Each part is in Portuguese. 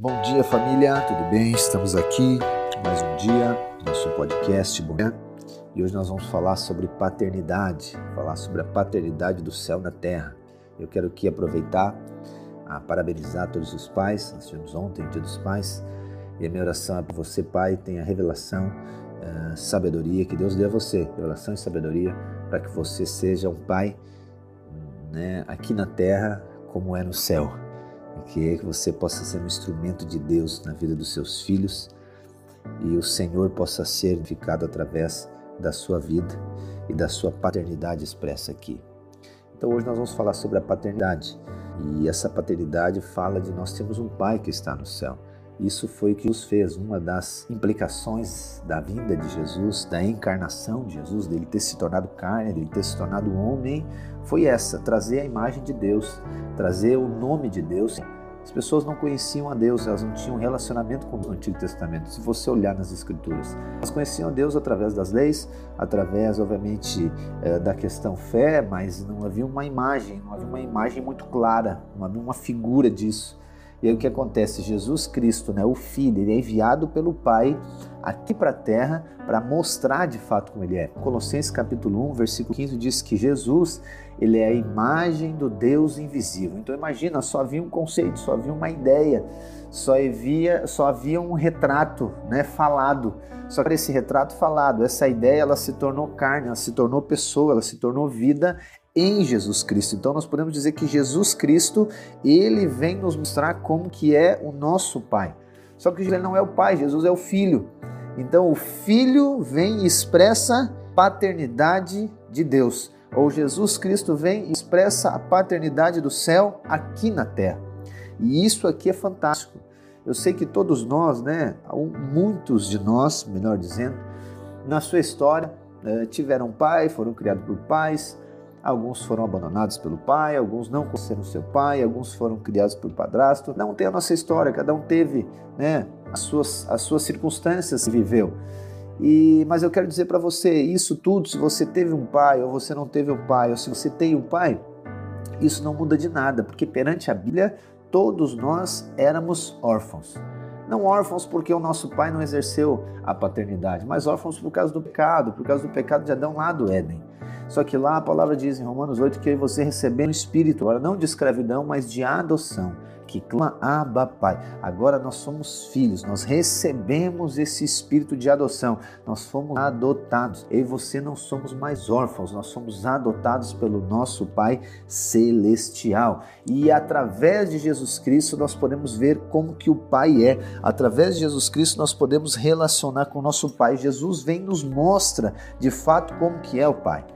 Bom dia, família, tudo bem? Estamos aqui mais um dia, nosso podcast. Bom dia. E hoje nós vamos falar sobre paternidade, falar sobre a paternidade do céu na terra. Eu quero aqui aproveitar a parabenizar todos os pais. Nós tivemos ontem o Dia dos Pais. E a minha oração é para você, pai, tenha revelação, uh, sabedoria, que Deus dê a você, revelação e sabedoria, para que você seja um pai né, aqui na terra como é no céu que você possa ser um instrumento de Deus na vida dos seus filhos e o Senhor possa ser edificado através da sua vida e da sua paternidade expressa aqui. Então hoje nós vamos falar sobre a paternidade e essa paternidade fala de nós temos um Pai que está no céu. Isso foi o que nos fez, uma das implicações da vinda de Jesus, da encarnação de Jesus, dele ter se tornado carne, dele ter se tornado homem, foi essa: trazer a imagem de Deus, trazer o nome de Deus. As pessoas não conheciam a Deus, elas não tinham relacionamento com o Antigo Testamento. Se você olhar nas Escrituras, elas conheciam a Deus através das leis, através, obviamente, eh, da questão fé, mas não havia uma imagem, não havia uma imagem muito clara, não havia uma figura disso. E aí o que acontece? Jesus Cristo, né, o Filho, ele é enviado pelo Pai aqui para a terra para mostrar de fato como ele é. Colossenses capítulo 1, versículo 15 diz que Jesus, ele é a imagem do Deus invisível. Então imagina, só havia um conceito, só havia uma ideia, só havia, só havia um retrato, né, falado. Só que esse retrato falado, essa ideia, ela se tornou carne, ela se tornou pessoa, ela se tornou vida em Jesus Cristo. Então nós podemos dizer que Jesus Cristo, ele vem nos mostrar como que é o nosso Pai. Só que ele não é o Pai, Jesus é o Filho. Então o Filho vem e expressa paternidade de Deus. Ou Jesus Cristo vem e expressa a paternidade do céu aqui na terra. E isso aqui é fantástico. Eu sei que todos nós, né, muitos de nós, melhor dizendo, na sua história, eh, tiveram pai, foram criados por pais, Alguns foram abandonados pelo pai, alguns não conheceram seu pai, alguns foram criados por padrasto. Não tem a nossa história, cada um teve né, as, suas, as suas circunstâncias que viveu. E, mas eu quero dizer para você, isso tudo, se você teve um pai ou você não teve um pai, ou se você tem um pai, isso não muda de nada, porque perante a Bíblia, todos nós éramos órfãos. Não órfãos porque o nosso pai não exerceu a paternidade, mas órfãos por causa do pecado, por causa do pecado de Adão lá do Éden. Só que lá a palavra diz em Romanos 8 que você recebeu um espírito, agora não de escravidão, mas de adoção, que clama Abba Pai. Agora nós somos filhos, nós recebemos esse espírito de adoção, nós fomos adotados. Eu e você não somos mais órfãos, nós somos adotados pelo nosso Pai celestial. E através de Jesus Cristo nós podemos ver como que o Pai é. Através de Jesus Cristo nós podemos relacionar com o nosso Pai. Jesus vem e nos mostra de fato como que é o Pai.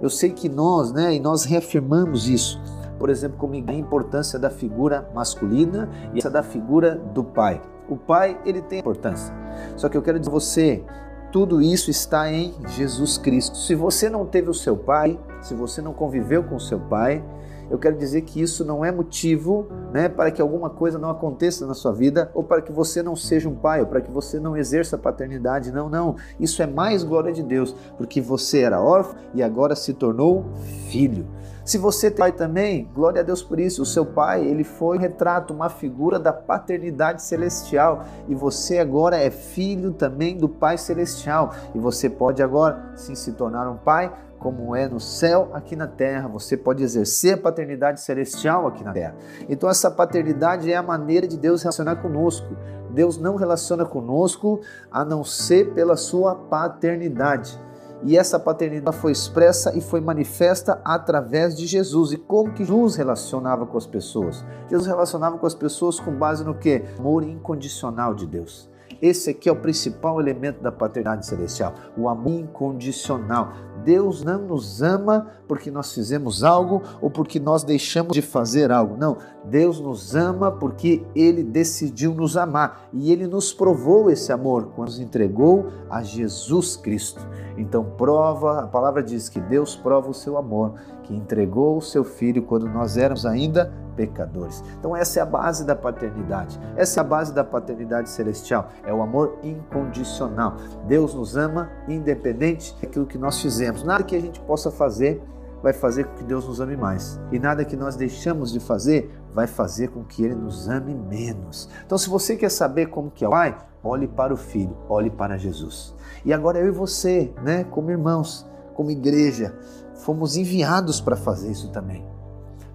Eu sei que nós, né, e nós reafirmamos isso, por exemplo, como a importância da figura masculina e essa da figura do pai. O pai, ele tem importância. Só que eu quero dizer a você, tudo isso está em Jesus Cristo. Se você não teve o seu pai, se você não conviveu com o seu pai, eu quero dizer que isso não é motivo né, para que alguma coisa não aconteça na sua vida ou para que você não seja um pai ou para que você não exerça paternidade. Não, não. Isso é mais glória de Deus, porque você era órfão e agora se tornou filho. Se você tem pai também, glória a Deus por isso. O seu pai, ele foi um retrato, uma figura da paternidade celestial e você agora é filho também do Pai celestial e você pode agora sim se tornar um pai como é no céu, aqui na terra. Você pode exercer a paternidade celestial aqui na terra. Então, essa paternidade é a maneira de Deus relacionar conosco. Deus não relaciona conosco a não ser pela sua paternidade. E essa paternidade foi expressa e foi manifesta através de Jesus. E como que Jesus relacionava com as pessoas? Jesus relacionava com as pessoas com base no que? Amor incondicional de Deus. Esse aqui é o principal elemento da paternidade celestial, o amor incondicional. Deus não nos ama porque nós fizemos algo ou porque nós deixamos de fazer algo. Não, Deus nos ama porque ele decidiu nos amar e ele nos provou esse amor quando nos entregou a Jesus Cristo. Então, prova, a palavra diz que Deus prova o seu amor, que entregou o seu filho quando nós éramos ainda pecadores. Então, essa é a base da paternidade. Essa é a base da paternidade celestial. É o amor incondicional. Deus nos ama independente daquilo que nós fizemos. Nada que a gente possa fazer vai fazer com que Deus nos ame mais. E nada que nós deixamos de fazer vai fazer com que Ele nos ame menos. Então, se você quer saber como que é o Pai, olhe para o Filho, olhe para Jesus. E agora eu e você, né, como irmãos, como igreja, fomos enviados para fazer isso também.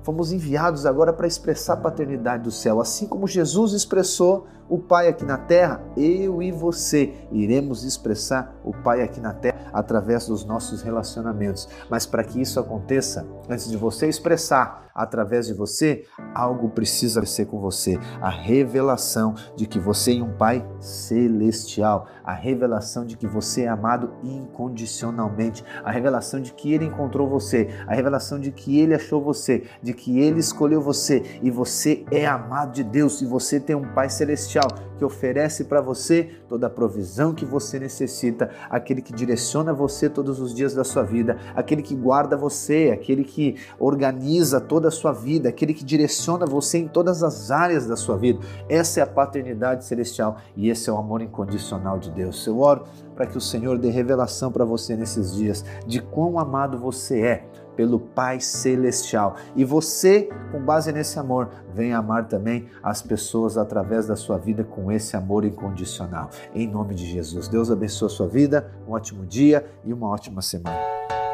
Fomos enviados agora para expressar a paternidade do céu, assim como Jesus expressou o Pai aqui na terra, eu e você iremos expressar o Pai aqui na terra através dos nossos relacionamentos. Mas para que isso aconteça, antes de você expressar através de você, algo precisa acontecer com você: a revelação de que você é um Pai celestial, a revelação de que você é amado incondicionalmente, a revelação de que Ele encontrou você, a revelação de que Ele achou você, de que Ele escolheu você e você é amado de Deus e você tem um Pai celestial que oferece para você toda a provisão que você necessita, aquele que direciona você todos os dias da sua vida, aquele que guarda você, aquele que organiza toda a sua vida, aquele que direciona você em todas as áreas da sua vida. Essa é a paternidade celestial e esse é o amor incondicional de Deus. Eu oro para que o Senhor dê revelação para você nesses dias de quão amado você é pelo Pai Celestial. E você, com base nesse amor, vem amar também as pessoas através da sua vida com esse amor incondicional. Em nome de Jesus. Deus abençoe a sua vida, um ótimo dia e uma ótima semana.